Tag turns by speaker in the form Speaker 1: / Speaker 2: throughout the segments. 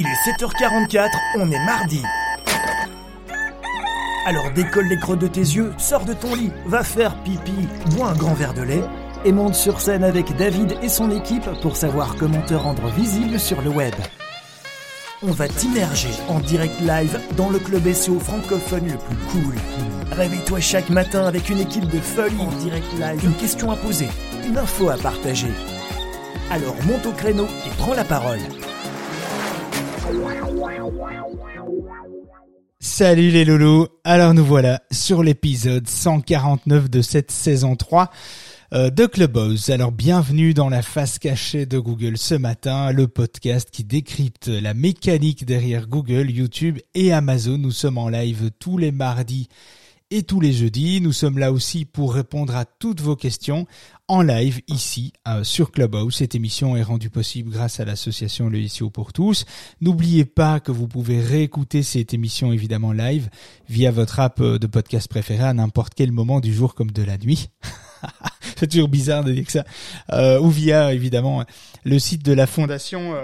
Speaker 1: Il est 7h44, on est mardi. Alors décolle les creux de tes yeux, sors de ton lit, va faire pipi, bois un grand verre de lait et monte sur scène avec David et son équipe pour savoir comment te rendre visible sur le web. On va t'immerger en direct live dans le club SEO francophone le plus cool. Réveille-toi chaque matin avec une équipe de folie en direct live, une question à poser, une info à partager. Alors monte au créneau et prends la parole.
Speaker 2: Salut les loulous, alors nous voilà sur l'épisode 149 de cette saison 3 euh, de Clubhouse. Alors bienvenue dans la face cachée de Google ce matin, le podcast qui décrypte la mécanique derrière Google, YouTube et Amazon. Nous sommes en live tous les mardis et tous les jeudis. Nous sommes là aussi pour répondre à toutes vos questions en live ici euh, sur Clubhouse. Cette émission est rendue possible grâce à l'association Le SEO pour tous. N'oubliez pas que vous pouvez réécouter cette émission évidemment live via votre app euh, de podcast préféré à n'importe quel moment du jour comme de la nuit. C'est toujours bizarre de dire que ça. Euh, ou via évidemment le site de la fondation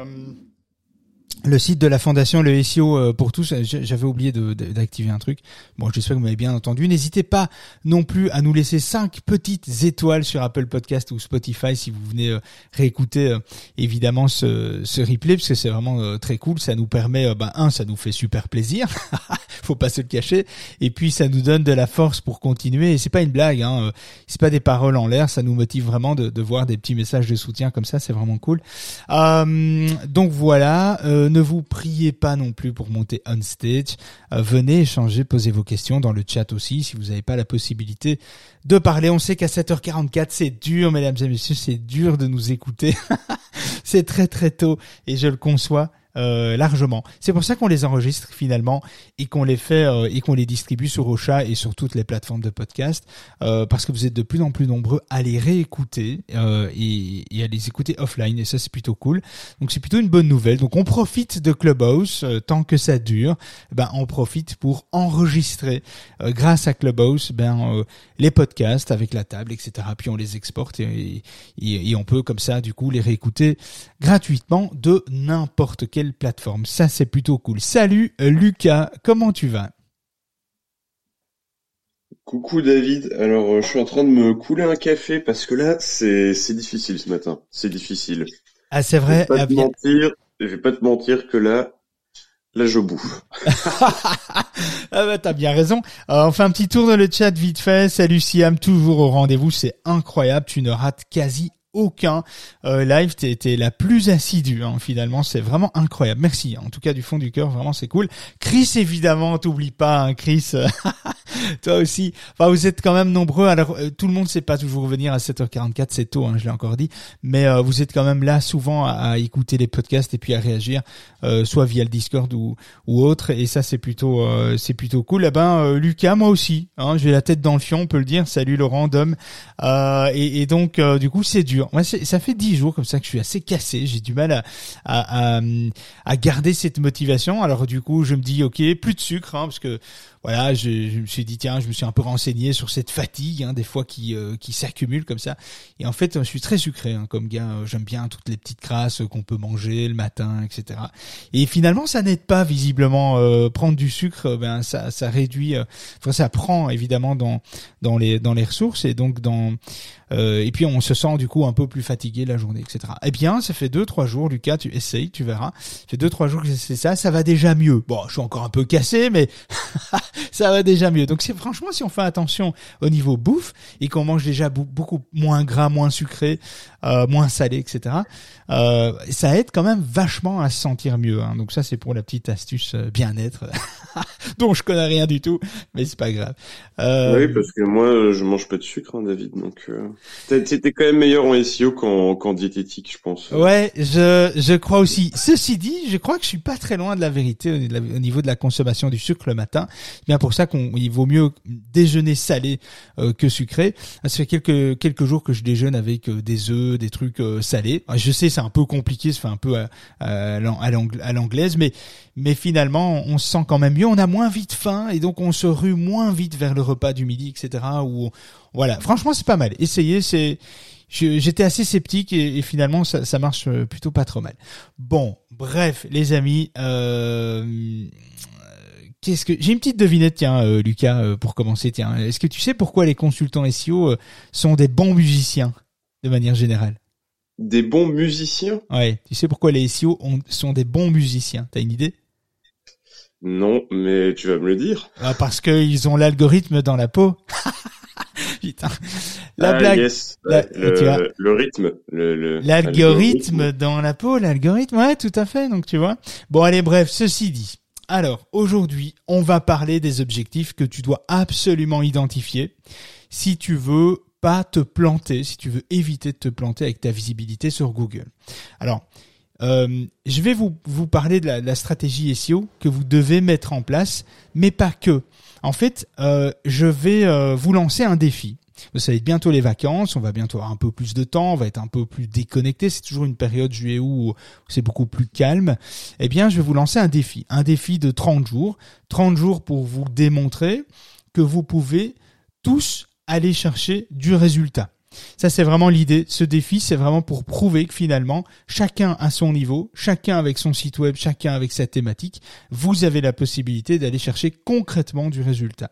Speaker 2: le site de la fondation le SEO euh, pour tous, j'avais oublié d'activer un truc. Bon, j'espère que vous m'avez bien entendu. N'hésitez pas non plus à nous laisser cinq petites étoiles sur Apple Podcast ou Spotify si vous venez euh, réécouter euh, évidemment ce, ce replay parce que c'est vraiment très cool. Ça nous permet, ben un, ça nous fait super plaisir, faut pas se le cacher, et puis ça nous donne de la force pour continuer. Et c'est pas une blague, hein. c'est pas des paroles en l'air, ça nous motive vraiment de, de, voir des petits messages de soutien comme ça, c'est vraiment cool. donc voilà ne vous priez pas non plus pour monter on stage. Euh, venez échanger, posez vos questions dans le chat aussi si vous n'avez pas la possibilité de parler. On sait qu'à 7h44 c'est dur, mesdames et messieurs, c'est dur de nous écouter. c'est très très tôt et je le conçois. Euh, largement. C'est pour ça qu'on les enregistre finalement et qu'on les fait euh, et qu'on les distribue sur Ocha et sur toutes les plateformes de podcast euh, parce que vous êtes de plus en plus nombreux à les réécouter et, et, à les écouter offline et ça c'est plutôt cool. Donc c'est plutôt une bonne nouvelle. Donc on profite de Clubhouse tant que ça dure. Ben on profite pour enregistrer grâce à Clubhouse ben les podcasts avec la table etc. Puis on les exporte et, et, et on peut comme ça du coup les réécouter gratuitement de n'importe quel plateforme. Ça, c'est plutôt cool. Salut Lucas, comment tu vas?
Speaker 3: Coucou David, alors euh, je suis en train de me couler un café parce que là c'est difficile ce matin, c'est difficile.
Speaker 2: Ah c'est vrai.
Speaker 3: Je vais pas te mentir, je vais pas te mentir que là, là je bouffe.
Speaker 2: ah bah t'as bien raison. Euh, on fait un petit tour dans le chat vite fait. Salut Siam, toujours au rendez-vous, c'est incroyable, tu ne rates quasi aucun euh, live. T'es été la plus assidue hein, finalement. C'est vraiment incroyable. Merci. En tout cas du fond du cœur, vraiment c'est cool. Chris évidemment, t'oublie pas, hein, Chris. Toi aussi. Enfin vous êtes quand même nombreux. Alors euh, tout le monde sait pas toujours revenir à 7h44, c'est tôt, hein, je l'ai encore dit. Mais euh, vous êtes quand même là souvent à, écouter les podcasts et puis à réagir, soit via le Discord ou, autre. Et ça c'est plutôt c'est plutôt cool. Eh ben Lucas, moi aussi. Hein, J'ai la tête dans le fion, on peut le dire. Salut Laurent, Dom. et, donc du coup c'est dur moi, ça fait dix jours comme ça que je suis assez cassé. J'ai du mal à, garder cette motivation. Alors du coup, je me dis, ok, plus de sucre, hein, parce que voilà, je, je, me suis dit tiens, je me suis un peu renseigné sur cette fatigue, hein, des fois qui euh, qui s'accumule comme ça. Et en fait, je suis très sucré hein, comme gars. Euh, j'aime bien toutes les petites crasses qu'on peut manger le matin, etc. Et finalement, ça n'aide pas visiblement. Euh, prendre du sucre, ben ça ça réduit. enfin, ça prend évidemment dans dans les dans les ressources et donc dans et puis on se sent du coup un peu plus fatigué la journée, etc. Eh bien, ça fait deux trois jours, Lucas, tu essayes, tu verras. Ça fait deux trois jours que c'est ça, ça va déjà mieux. Bon, je suis encore un peu cassé, mais ça va déjà mieux. Donc c'est franchement si on fait attention au niveau bouffe et qu'on mange déjà beaucoup moins gras, moins sucré, euh, moins salé, etc. Euh, ça aide quand même vachement à se sentir mieux. Hein. Donc ça c'est pour la petite astuce euh, bien-être dont je connais rien du tout, mais c'est pas grave.
Speaker 3: Euh... Oui parce que moi je mange pas de sucre, hein, David. Donc euh... c'était quand même meilleur en SEO qu'en diététique, je pense.
Speaker 2: Ouais, je je crois aussi. Ceci dit, je crois que je suis pas très loin de la vérité au niveau de la consommation du sucre le matin bien pour ça qu'il vaut mieux déjeuner salé euh, que sucré. Ça fait quelques quelques jours que je déjeune avec euh, des œufs, des trucs euh, salés. Je sais, c'est un peu compliqué, ça fait un peu à, à l'anglaise, mais mais finalement, on se sent quand même mieux. On a moins vite faim et donc on se rue moins vite vers le repas du midi, etc. Ou voilà, franchement, c'est pas mal. Essayez, c'est j'étais assez sceptique et, finalement ça, ça, marche plutôt pas trop mal. Bon, bref, les amis, euh, qu'est-ce que j'ai une petite devinette, tiens, euh, Lucas, euh, pour commencer, tiens. Est-ce que tu sais pourquoi les consultants SEO euh, sont des bons musiciens de manière générale?
Speaker 3: Des bons musiciens?
Speaker 2: Ouais. Tu sais pourquoi les SEO sont des bons musiciens? T'as une idée?
Speaker 3: Non, mais tu vas me le dire.
Speaker 2: Ah, parce qu'ils ont l'algorithme dans la peau.
Speaker 3: Putain. La ah, blague. le, rythme.
Speaker 2: L'algorithme dans la peau, l'algorithme. Ouais, tout à fait. Donc tu vois. Bon, allez, bref. Ceci dit. Alors, aujourd'hui, on va parler des objectifs que tu dois absolument identifier si tu veux pas te planter, si tu veux éviter de te planter avec ta visibilité sur Google. Alors, euh, je vais vous, vous parler de la, stratégie SEO que vous devez mettre en place, mais pas que. En fait, euh, je vais euh, vous lancer un défi. Vous savez, bientôt les vacances, on va bientôt avoir un peu plus de temps, on va être un peu plus déconnecté. C'est toujours une période juillet où c'est beaucoup plus calme. Eh bien, je vais vous lancer un défi, un défi de 30 jours, 30 jours pour vous démontrer que vous pouvez tous aller chercher du résultat. Ça, c'est vraiment l'idée. Ce défi, c'est vraiment pour prouver que finalement, chacun à son niveau, chacun avec son site web, chacun avec sa thématique, vous avez la possibilité d'aller chercher concrètement du résultat.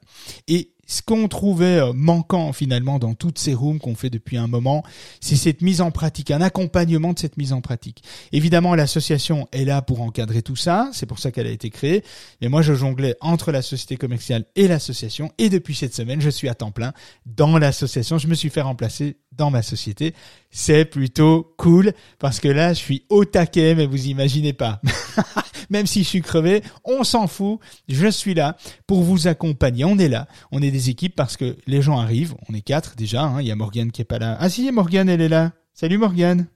Speaker 2: Et ce qu'on trouvait euh, manquant finalement dans toutes ces rooms qu'on fait depuis un moment, c'est cette mise en pratique, un accompagnement de cette mise en pratique. Évidemment, l'association est là pour encadrer tout ça, c'est pour ça qu'elle a été créée. Et moi, je jonglais entre la société commerciale et l'association. Et depuis cette semaine, je suis à temps plein dans l'association. Je me suis fait remplacer dans ma société. C'est plutôt cool parce que là, je suis au taquet, mais vous imaginez pas. Même si je suis crevé, on s'en fout. Je suis là pour vous accompagner. On est là. On est des équipes parce que les gens arrivent. On est quatre déjà. Hein. Il y a Morgane qui est pas là. Ah si, Morgane, elle est là. Salut Morgane.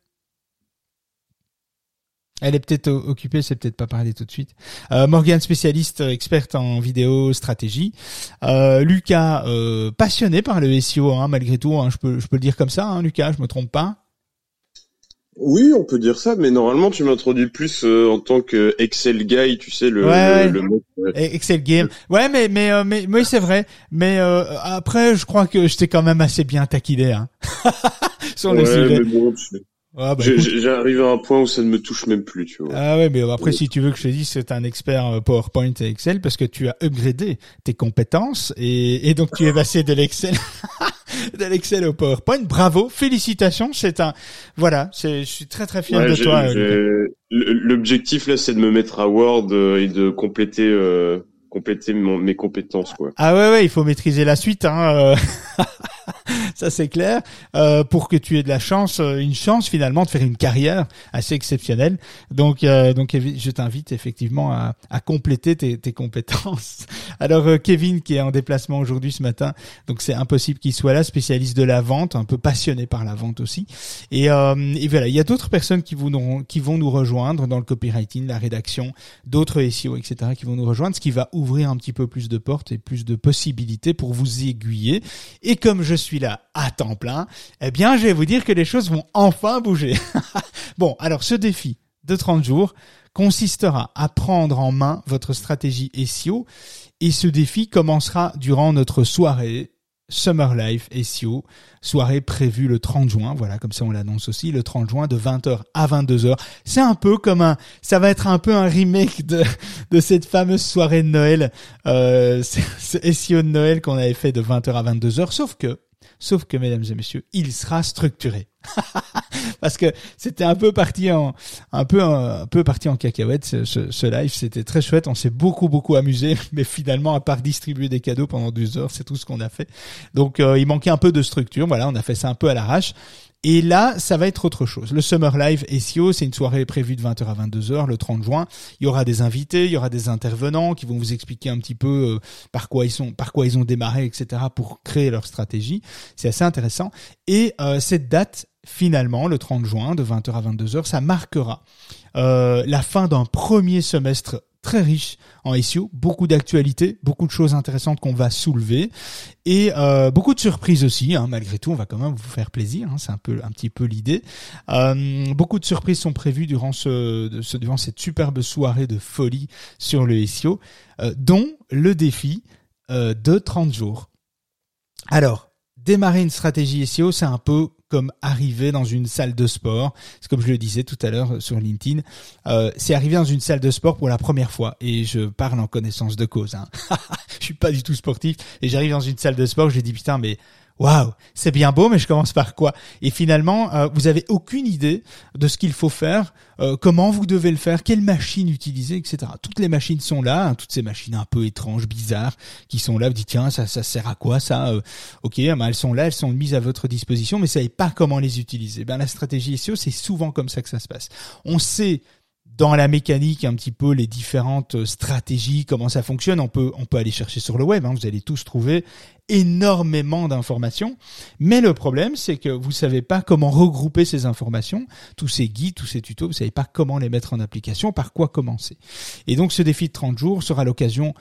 Speaker 2: Elle est peut-être occupée, c'est peut-être pas parler tout de suite. Euh, Morgane, spécialiste, euh, experte en vidéo stratégie. Euh, Lucas, euh, passionné par le SEO, hein, malgré tout. Hein, je peux, je peux le dire comme ça, hein, Lucas, je me trompe pas?
Speaker 3: Oui, on peut dire ça, mais normalement tu m'introduis plus euh, en tant que Excel guy, tu sais le, ouais, le,
Speaker 2: Excel game. Ouais, mais mais mais, oui, c'est vrai. Mais après, je crois que j'étais quand même assez bien taquiné hein.
Speaker 3: sur le sujet. Ah, bah, J'arrive à un point où ça ne me touche même plus, tu vois.
Speaker 2: Ah ouais, mais après, si tu veux que je te dise, c'est un expert euh, PowerPoint et Excel parce que tu as upgradé tes compétences et, et donc tu es passé de l'Excel, de l'Excel au PowerPoint. Bravo, félicitations. C'est un, voilà, je suis très très fier de toi.
Speaker 3: L'objectif là, c'est de me mettre à Word euh, et de compléter. Euh compléter mes compétences quoi.
Speaker 2: Ah ouais ouais, il faut maîtriser la suite hein. Euh. ça c'est clair, euh, pour que tu aies de la chance, euh, une chance finalement de faire une carrière assez exceptionnelle. Donc, euh, donc je t'invite effectivement à, à compléter tes, tes, compétences. Alors euh, Kevin qui est en déplacement aujourd'hui ce matin, donc c'est impossible qu'il soit là, spécialiste de la vente, un peu passionné par la vente aussi. Et, et voilà, il y a d'autres personnes qui vont, qui vont nous rejoindre dans le copywriting, la rédaction, d'autres SEO, etc. qui vont nous rejoindre, ce qui va ouvrir un petit peu plus de portes et plus de possibilités pour vous aiguiller. Et comme je suis là à temps plein, eh bien, je vais vous dire que les choses vont enfin bouger. bon, alors ce défi de 30 jours consistera à prendre en main votre stratégie SEO et ce défi commencera durant notre soirée Summer Life SEO, soirée prévue le 30 juin, voilà, comme ça on l'annonce aussi, le 30 juin de 20h à 22h. C'est un peu comme un, ça va être un peu un remake de, de cette fameuse soirée de Noël, euh, ce SEO de Noël qu'on avait fait de 20h à 22h, sauf que Sauf que, mesdames et messieurs, il sera structuré. Parce que c'était un peu parti en, un peu, un, peu parti en cacahuète, ce, ce, live. C'était très chouette. On s'est beaucoup, beaucoup amusé. Mais finalement, à part distribuer des cadeaux pendant deux heures, c'est tout ce qu'on a fait. Donc, euh, il manquait un peu de structure. Voilà, on a fait ça un peu à l'arrache. Et là, ça va être autre chose. Le Summer Live SEO, c'est une soirée prévue de 20h à 22h le 30 juin. Il y aura des invités, il y aura des intervenants qui vont vous expliquer un petit peu euh, par quoi ils sont, par quoi ils ont démarré, etc. pour créer leur stratégie. C'est assez intéressant. Et euh, cette date, finalement, le 30 juin de 20h à 22h, ça marquera euh, la fin d'un premier semestre très riche en SEO, beaucoup d'actualités, beaucoup de choses intéressantes qu'on va soulever et euh, beaucoup de surprises aussi. Hein, malgré tout, on va quand même vous faire plaisir. Hein, c'est un peu, un petit peu l'idée. Euh, beaucoup de surprises sont prévues durant ce, durant cette superbe soirée de folie sur le SEO, euh, dont le défi de 30 jours. Alors, démarrer une stratégie SEO, c'est un peu comme arriver dans une salle de sport. C'est comme je le disais tout à l'heure sur LinkedIn. Euh, c'est arriver dans une salle de sport pour la première fois. Et je parle en connaissance de cause. Hein. je suis pas du tout sportif. Et j'arrive dans une salle de sport, je dis putain mais waouh, c'est bien beau, mais je commence par quoi? Et finalement, euh, vous avez aucune idée de ce qu'il faut faire, euh, comment vous devez le faire, quelle machine utiliser, etc. Toutes les machines sont là, hein, toutes ces machines un peu étranges, bizarres, qui sont là. Vous dites tiens, ça, ça sert à quoi ça euh, Ok, ben, elles sont là, elles sont mises à votre disposition, mais vous savez pas comment les utiliser. Ben la stratégie SEO, c'est souvent comme ça que ça se passe. On sait dans la mécanique un petit peu les différentes stratégies, comment ça fonctionne. On peut on peut aller chercher sur le web. Hein, vous allez tous trouver énormément d'informations. Mais le problème, c'est que vous savez pas comment regrouper ces informations, tous ces guides, tous ces tutos. Vous savez pas comment les mettre en application, par quoi commencer. Et donc, ce défi de 30 jours sera l'occasion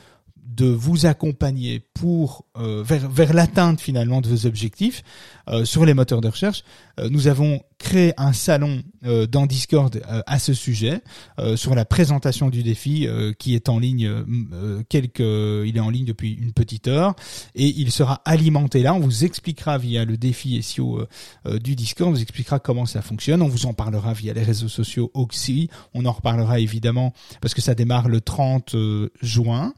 Speaker 2: de vous accompagner pour euh, vers, vers l'atteinte finalement de vos objectifs euh, sur les moteurs de recherche. Euh, nous avons créé un salon dans Discord à ce sujet sur la présentation du défi qui est en ligne quelques il est en ligne depuis une petite heure et il sera alimenté là. On vous expliquera via le défi SEO du Discord on vous expliquera comment ça fonctionne. On vous en parlera via les réseaux sociaux aussi. On en reparlera évidemment parce que ça démarre le 30 juin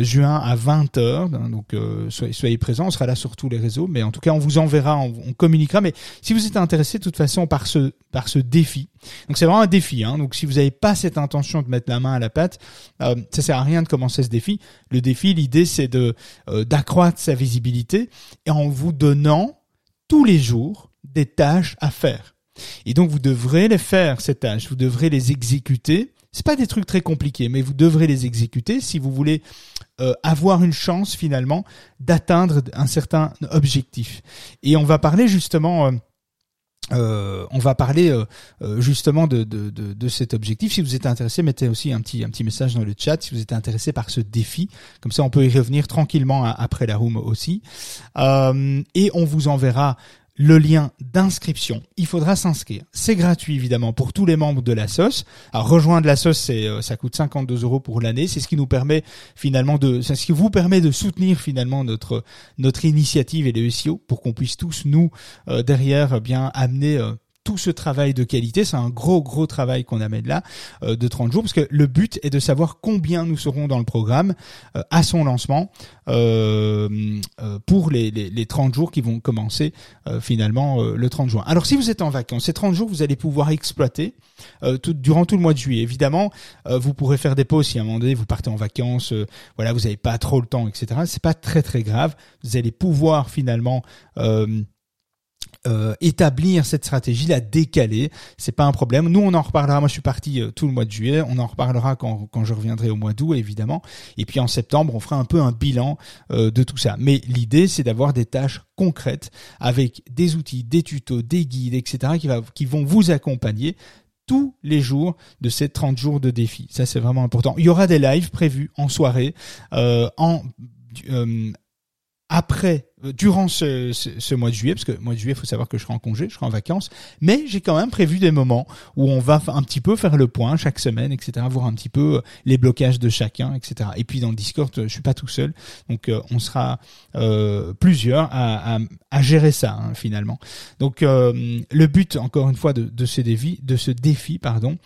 Speaker 2: juin à 20h donc soyez, soyez présents. On sera là sur tous les réseaux. Mais en tout cas on vous enverra on, communiquera. Mais si vous êtes intéressé de toute façon par ce par ce défi, donc c'est vraiment un défi. Hein, donc si vous n'avez pas cette intention de mettre la main à la pâte, euh, ça sert à rien de commencer ce défi. Le défi, l'idée c'est de euh, d'accroître sa visibilité en vous donnant tous les jours des tâches à faire. Et donc vous devrez les faire ces tâches, vous devrez les exécuter. C'est pas des trucs très compliqués, mais vous devrez les exécuter si vous voulez euh, avoir une chance finalement d'atteindre un certain objectif. Et on va parler justement. Euh, euh on va parler euh, justement de, de, de, de, cet objectif. Si vous êtes intéressé, mettez aussi un petit, un petit message dans le chat si vous êtes intéressé par ce défi. Comme ça, on peut y revenir tranquillement après la room aussi. et on vous enverra le lien d'inscription. Il faudra s'inscrire. C'est gratuit évidemment pour tous les membres de la SOS. Alors rejoindre la SOS, c'est euh, ça coûte 52 euros pour l'année. C'est ce qui nous permet finalement de, c'est ce qui vous permet de soutenir finalement notre notre initiative et le SEO pour qu'on puisse tous nous euh, derrière bien amener euh, tout ce travail de qualité. C'est un gros, gros travail qu'on amène là euh, de 30 jours, parce que le but est de savoir combien nous serons dans le programme euh, à son lancement euh, pour les, les, les, 30 jours qui vont commencer finalement le 30 juin. Alors si vous êtes en vacances, ces 30 jours, vous allez pouvoir exploiter tout, durant tout le mois de juillet. Évidemment, vous pourrez faire des pauses si à un moment donné vous partez en vacances, voilà, vous n'avez pas trop le temps, etc. C'est pas très très grave. Vous allez pouvoir finalement euh, établir cette stratégie, la décaler, c'est pas un problème. Nous, on en reparlera. Moi, je suis parti euh, tout le mois de juillet. On en reparlera quand, quand je reviendrai au mois d'août, évidemment. Et puis en septembre, on fera un peu un bilan euh, de tout ça. Mais l'idée, c'est d'avoir des tâches concrètes avec des outils, des tutos, des guides, etc., qui, va, qui vont vous accompagner tous les jours de ces 30 jours de défi. Ça, c'est vraiment important. Il y aura des lives prévus en soirée, en après, euh, durant ce, mois de juillet, parce que mois de juillet, il faut savoir que je serai en congé, je serai en vacances, mais j'ai quand même prévu des moments où on va un petit peu faire le point chaque semaine, etc., voir un petit peu euh, les blocages de chacun, etc. Et puis dans le Discord, je suis pas tout seul, donc euh, on sera euh, plusieurs à, gérer ça hein, finalement. Donc le but, encore une fois, de, de ce défi, de ce défi, pardon,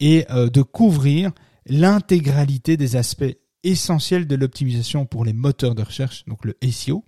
Speaker 2: est de couvrir l'intégralité des aspects essentiel de l'optimisation pour les moteurs de recherche, donc le SEO.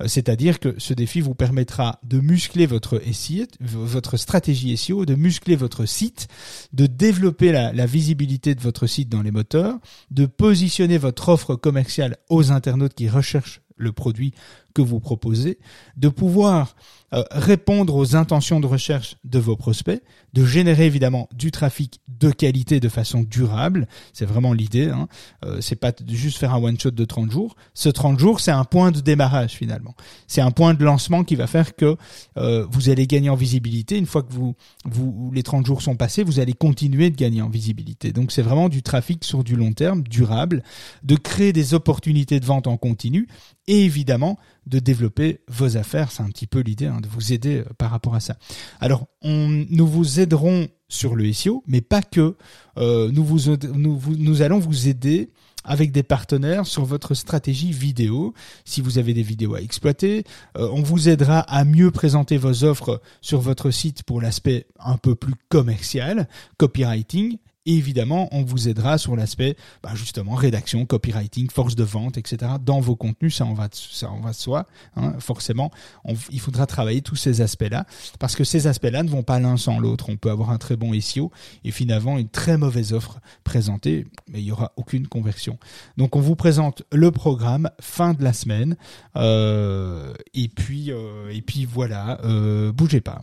Speaker 2: Euh, c'est-à-dire que ce défi vous permettra de muscler votre SEO, votre stratégie SEO, de muscler votre site, de développer la, la visibilité de votre site dans les moteurs, de positionner votre offre commerciale aux internautes qui recherchent le produit que vous proposez, de pouvoir euh, répondre aux intentions de recherche de vos prospects, de générer évidemment du trafic de qualité de façon durable. C'est vraiment l'idée. Hein. Euh, c'est pas juste faire un one shot de 30 jours. Ce 30 jours, c'est un point de démarrage finalement. C'est un point de lancement qui va faire que euh, vous allez gagner en visibilité. Une fois que vous, vous les 30 jours sont passés, vous allez continuer de gagner en visibilité. Donc c'est vraiment du trafic sur du long terme, durable, de créer des opportunités de vente en continu et évidemment de développer vos affaires. C'est un petit peu l'idée hein, de vous aider euh, par rapport à ça. Alors, nous vous aiderons sur le SEO, mais pas que. Euh, nous allons vous aider avec des partenaires sur votre stratégie vidéo. Si vous avez des vidéos à exploiter, euh, on vous aidera à mieux présenter vos offres sur votre site pour l'aspect un peu plus commercial, copywriting, évidemment, on vous aidera sur l'aspect, bah, justement, rédaction, copywriting, force de vente, etc. Dans vos contenus, ça en va, ça en va de soi. Hein, forcément, il faudra travailler tous ces aspects-là, parce que ces aspects-là ne vont pas l'un sans l'autre. On peut avoir un très bon SEO et finalement une très mauvaise offre présentée, mais il y aura aucune conversion. Donc, on vous présente le programme fin de la semaine, euh, et puis, euh, et puis voilà, euh, bougez pas.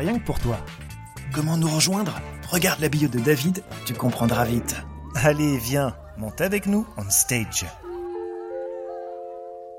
Speaker 1: rien que pour toi. Comment nous rejoindre? Regarde la bio de David, tu comprendras vite. Allez, viens, monte avec nous on stage.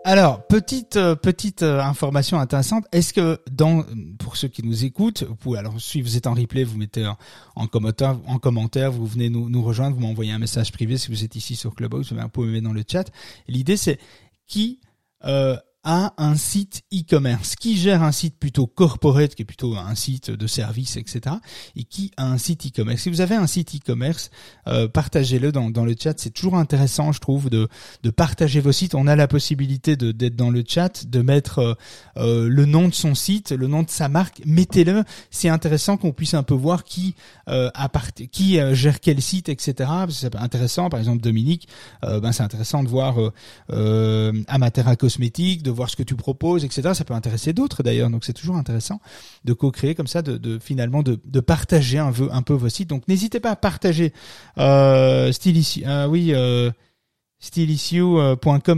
Speaker 2: Alors, petite euh, petite euh, information intéressante. Est-ce que dans pour ceux qui nous écoutent, vous pouvez, alors si vous êtes en replay, vous mettez en, commentaire, en commentaire, vous venez nous, rejoindre, vous m'envoyez un message privé si vous êtes ici sur Clubhouse, vous pouvez me mettre dans le chat. L'idée c'est qui euh, a un site e-commerce, qui gère un site plutôt corporate, qui est plutôt un site de service, etc., et qui a un site e-commerce. Si vous avez un site e-commerce, euh, partagez-le dans, le chat. C'est toujours intéressant, je trouve, de, de partager vos sites. On a la possibilité de d'être dans le chat, de mettre euh, euh, le nom de son site, le nom de sa marque. Mettez-le. C'est intéressant qu'on puisse un peu voir qui euh, qui gère quel site, etc. C'est intéressant. Par exemple, Dominique, ben c'est intéressant de voir Amatera Cosmétique, voir ce que tu proposes, etc. Ça peut intéresser d'autres d'ailleurs, donc c'est toujours intéressant de co-créer comme ça, de, de finalement de, de, partager un peu, un peu vos sites. Donc n'hésitez pas à partager. Euh, euh oui. Euh,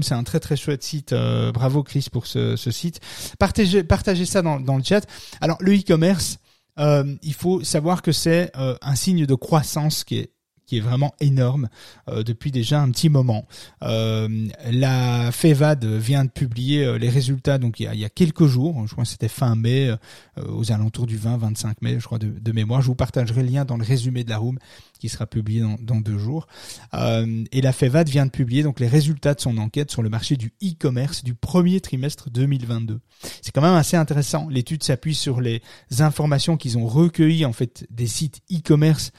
Speaker 2: c'est un très très chouette site. Euh, bravo Chris pour ce, ce, site. Partagez, partagez ça dans, dans le chat. Alors le e-commerce, euh, il faut savoir que c'est euh, un signe de croissance qui est qui est vraiment énorme euh, depuis déjà un petit moment. Euh, la FEVAD vient de publier euh, les résultats donc il y, a, il y a quelques jours, je crois que c'était fin mai, aux alentours du 20-25 mai, je crois de, mémoire. Je vous partagerai le lien dans le résumé de la room qui sera publié dans, dans deux jours. et la FEVAD vient de publier donc les résultats de son enquête sur le marché du e-commerce du premier trimestre 2022. C'est quand même assez intéressant. L'étude s'appuie sur les informations qu'ils ont recueillies en fait des sites e-commerce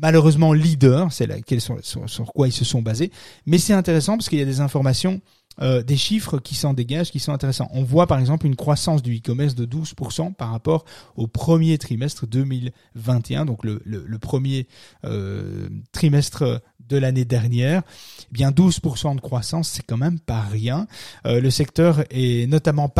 Speaker 2: malheureusement leader, c'est laquelle sur, sur, quoi ils se sont basés, mais c'est intéressant parce qu'il y a des informations, euh, des chiffres qui s'en dégagent, qui sont intéressants. On voit par exemple une croissance du e-commerce de 12% par rapport au premier trimestre 2021, donc le, le, premier euh, trimestre de l'année dernière. Eh bien 12% de croissance, c'est quand même pas rien. Euh, le secteur est notamment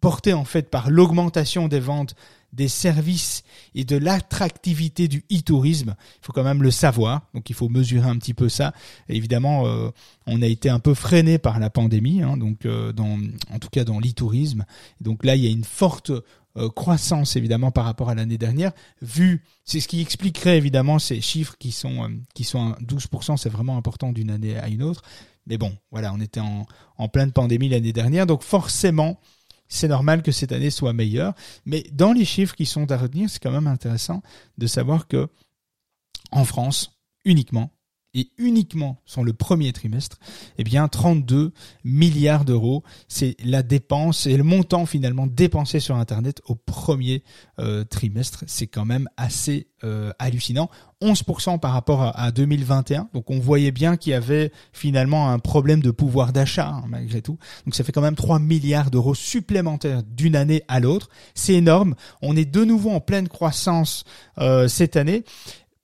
Speaker 2: porté en fait par l'augmentation des ventes des services et de l'attractivité du e-tourisme. Il faut quand même le savoir, donc il faut mesurer un petit peu ça. évidemment, euh, on a été un peu freiné par la pandémie, hein, donc euh, en tout cas dans l'e-tourisme. Donc là, il y a une forte euh, croissance évidemment par rapport à l'année dernière. Vu, c'est ce qui expliquerait évidemment ces chiffres qui sont qui sont à 12%, c'est vraiment important d'une année à une autre. Mais bon, voilà, on était en pleine pandémie l'année dernière, donc forcément c'est normal que cette année soit meilleure. Mais dans les chiffres qui sont à retenir, c'est quand même intéressant de savoir que en France, uniquement, et uniquement sur le premier trimestre, eh bien 32 milliards d'euros, c'est la dépense et le montant finalement dépensé sur Internet au premier euh, trimestre. C'est quand même assez euh, hallucinant. 11% par rapport à, 2021. Donc on voyait bien qu'il y avait finalement un problème de pouvoir d'achat hein, malgré tout. Donc ça fait quand même 3 milliards d'euros supplémentaires d'une année à l'autre. C'est énorme. On est de nouveau en pleine croissance euh, cette année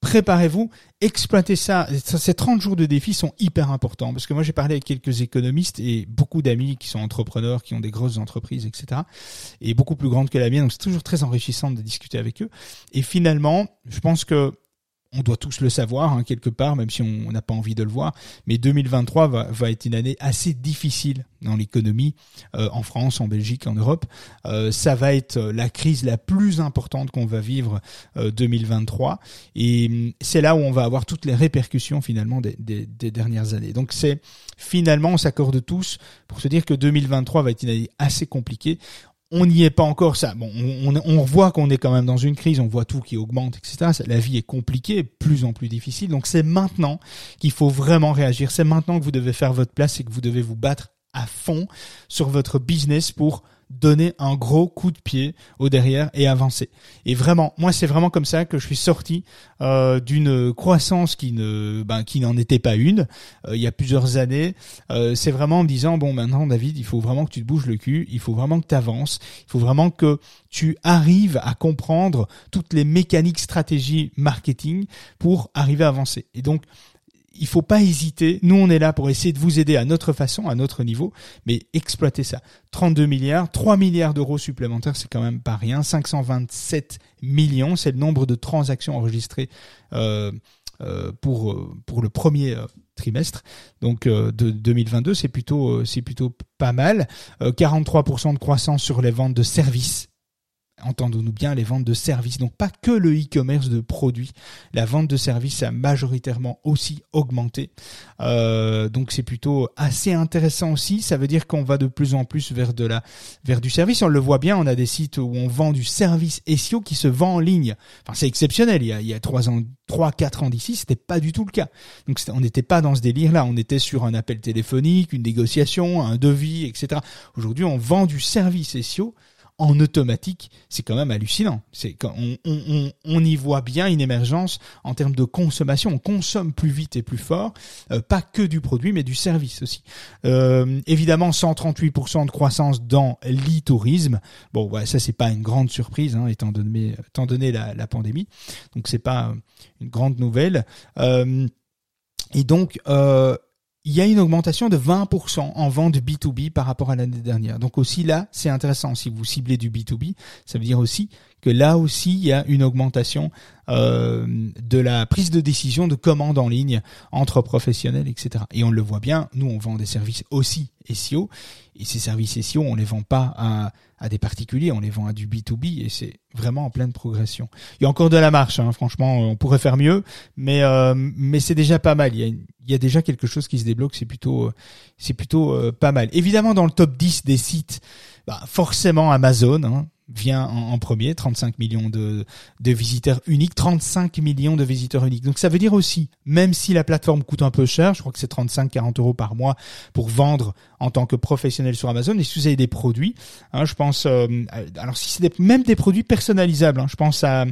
Speaker 2: préparez-vous, exploitez ça. Ces 30 jours de défi sont hyper importants parce que moi j'ai parlé avec quelques économistes et beaucoup d'amis qui sont entrepreneurs, qui ont des grosses entreprises, etc. Et beaucoup plus grandes que la mienne, donc c'est toujours très enrichissant de discuter avec eux. Et finalement, je pense que on doit tous le savoir hein, quelque part, même si on n'a pas envie de le voir. Mais 2023 va, être une année assez difficile dans l'économie euh, en France, en Belgique, en Europe. Euh, ça va être la crise la plus importante qu'on va vivre 2023, et hum, c'est là où on va avoir toutes les répercussions finalement des, des, des dernières années. Donc c'est finalement on s'accorde tous pour se dire que 2023 va être une année assez compliquée on n'y est pas encore. Ça, bon, on, on voit qu'on est quand même dans une crise, on voit tout qui augmente, etc. La vie est compliquée, plus en plus difficile. Donc c'est maintenant qu'il faut vraiment réagir. C'est maintenant que vous devez faire votre place et que vous devez vous battre à fond sur votre business pour donner un gros coup de pied au derrière et avancer. Et vraiment, moi c'est vraiment comme ça que je suis sorti euh, d'une croissance qui ne, ben, qui n'en était pas une euh, il y a plusieurs années. Euh, c'est vraiment en me disant bon maintenant David, il faut vraiment que tu te bouges le cul, il faut vraiment que tu avances, il faut vraiment que tu arrives à comprendre toutes les mécaniques stratégie marketing pour arriver à avancer. Et donc il faut pas hésiter. Nous, on est là pour essayer de vous aider à notre façon, à notre niveau, mais exploitez ça. 32 milliards, 3 milliards d'euros supplémentaires, c'est quand même pas rien. 527 millions, c'est le nombre de transactions enregistrées euh, euh, pour euh, pour le premier trimestre donc de 2022 c'est plutôt c'est plutôt pas mal 43% de croissance sur les ventes de services entendons-nous bien, les ventes de services. Donc pas que le e-commerce de produits. La vente de services a majoritairement aussi augmenté. Euh, donc c'est plutôt assez intéressant aussi. Ça veut dire qu'on va de plus en plus vers de la vers du service. On le voit bien. On a des sites où on vend du service SEO qui se vend en ligne. Enfin c'est exceptionnel. Il y a il y a trois ans, trois quatre ans d'ici, c'était pas du tout le cas. Donc on n'était pas dans ce délire là. On était sur un appel téléphonique, une négociation, un devis, etc. Aujourd'hui on vend du service SEO en automatique, c'est quand même hallucinant. C'est on, on, on, y voit bien une émergence en termes de consommation. On consomme plus vite et plus fort, euh, pas que du produit, mais du service aussi. Euh, évidemment, 138% de croissance dans l'e-tourisme. Bon, ouais, ça c'est pas une grande surprise, hein, étant donné, étant donné la, la pandémie. Donc c'est pas une grande nouvelle. Euh, et donc, euh, il y a une augmentation de 20% en vente B2B par rapport à l'année dernière. Donc aussi là, c'est intéressant. Si vous ciblez du B2B, ça veut dire aussi que là aussi, il y a une augmentation euh, de la prise de décision de commandes en ligne entre professionnels, etc. Et on le voit bien, nous, on vend des services aussi SEO. Et ces services SEO, on les vend pas à, à des particuliers, on les vend à du B2B et c'est vraiment en pleine progression. Il y a encore de la marche, hein, franchement, on pourrait faire mieux, mais euh, mais c'est déjà pas mal. Il y a déjà quelque chose qui se débloque, c'est plutôt plutôt euh, pas mal. Évidemment, dans le top 10 des sites, bah, forcément Amazon. Hein, vient en, premier, 35 millions de, visiteurs uniques, 35 millions de visiteurs uniques. Donc ça veut dire aussi, même si la plateforme coûte un peu cher, je crois que c'est 35-40 euros par mois pour vendre en tant que professionnel sur Amazon, et si vous avez des produits, hein, je pense, euh, alors si c'est même des produits personnalisables, hein, je pense à,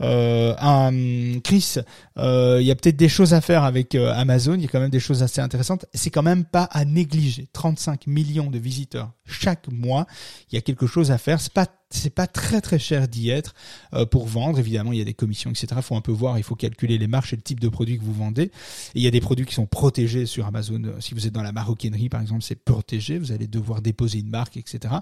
Speaker 2: euh, hum, Chris, euh, il y a peut-être des choses à faire avec euh, Amazon, il y a quand même des choses assez intéressantes, c'est quand même pas à négliger, 35 millions de visiteurs chaque mois, il y a quelque chose à faire, c'est pas c'est pas très très cher d'y être euh, pour vendre. Évidemment, il y a des commissions, etc. Il faut un peu voir, il faut calculer les marges et le type de produit que vous vendez. Il y a des produits qui sont protégés sur Amazon. Si vous êtes dans la maroquinerie, par exemple, c'est protégé. Vous allez devoir déposer une marque, etc.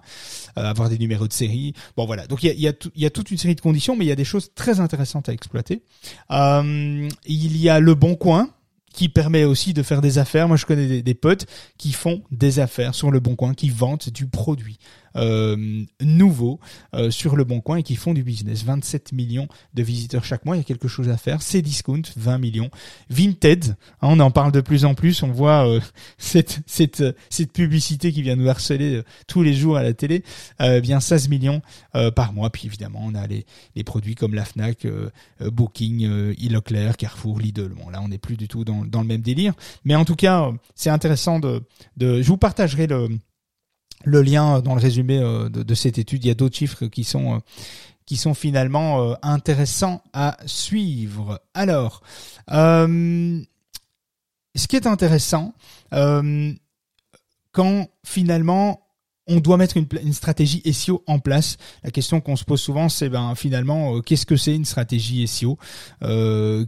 Speaker 2: Euh, avoir des numéros de série. Bon, voilà. Donc il y a, il y, a il y a toute une série de conditions, mais il y a des choses très intéressantes à exploiter. Euh, il y a le bon coin qui permet aussi de faire des affaires. Moi, je connais des, potes qui font des affaires sur le bon coin, qui vendent du produit euh, nouveaux euh, sur le bon coin et qui font du business. 27 millions de visiteurs chaque mois, il y a quelque chose à faire. C'est Discount, 20 millions. Vinted, hein, on en parle de plus en plus, on voit euh, cette, cette, cette publicité qui vient nous harceler euh, tous les jours à la télé, euh, bien 16 millions par mois. Puis évidemment, on a les, les produits comme la Fnac, Booking, e Carrefour, Lidl. Bon, là, on n'est plus du tout dans, dans le même délire. Mais en tout cas, c'est intéressant de, de... Je vous partagerai le le lien dans le résumé euh, de, cette étude. Il y a d'autres chiffres qui sont euh, qui sont finalement euh, intéressants à suivre. Alors, ce qui est intéressant, quand finalement on doit mettre une, stratégie SEO en place. La question qu'on se pose souvent, c'est ben finalement, euh, qu'est-ce que c'est une stratégie SEO euh,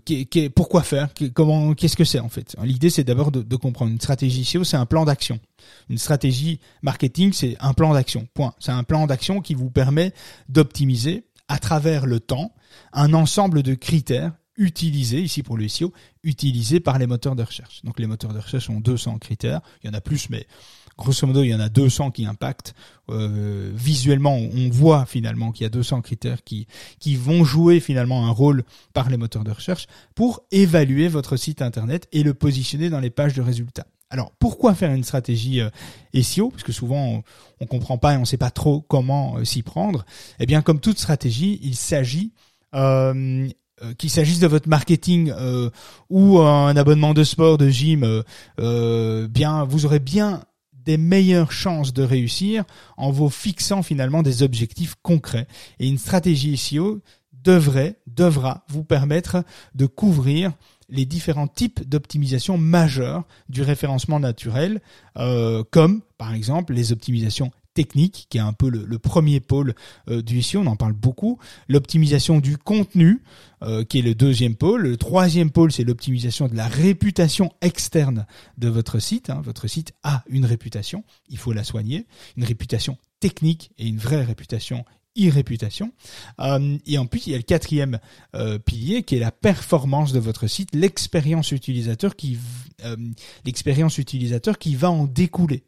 Speaker 2: Pourquoi faire? Comment Qu'est-ce que c'est en fait? L'idée, c'est d'abord de, de, comprendre. Une stratégie SEO, c'est un plan d'action. Une stratégie marketing, c'est un plan d'action. Point. C'est un plan d'action qui vous permet d'optimiser à travers le temps un ensemble de critères utilisés, ici pour le SEO, utilisés par les moteurs de recherche. Donc les moteurs de recherche ont 200 critères, il y en a plus, mais grosso modo, il y en a 200 qui impactent. Euh, visuellement, on voit finalement qu'il y a 200 critères qui, qui vont jouer finalement un rôle par les moteurs de recherche pour évaluer votre site internet et le positionner dans les pages de résultats. Alors, pourquoi faire une stratégie euh, SEO Parce que souvent, on, on comprend pas et on sait pas trop comment euh, s'y prendre. Eh bien, comme toute stratégie, il s'agit euh, euh, qu'il s'agisse de votre marketing euh, ou un abonnement de sport, de gym, euh, bien, vous aurez bien meilleures chances de réussir en vous fixant finalement des objectifs concrets. Et une stratégie SEO devrait, devra vous permettre de couvrir les différents types d'optimisation majeures du référencement naturel, euh, comme par exemple les optimisations techniques, qui est un peu le, premier pôle euh, du SEO, on en parle beaucoup, l'optimisation du contenu, euh, qui est le deuxième pôle, le troisième pôle, c'est l'optimisation de la réputation externe de votre site. Hein. Votre site a une réputation, il faut la soigner, une réputation technique et une vraie réputation e-réputation. Euh, et en plus, il y a le quatrième euh, pilier qui est la performance de votre site, l'expérience utilisateur qui va en découler.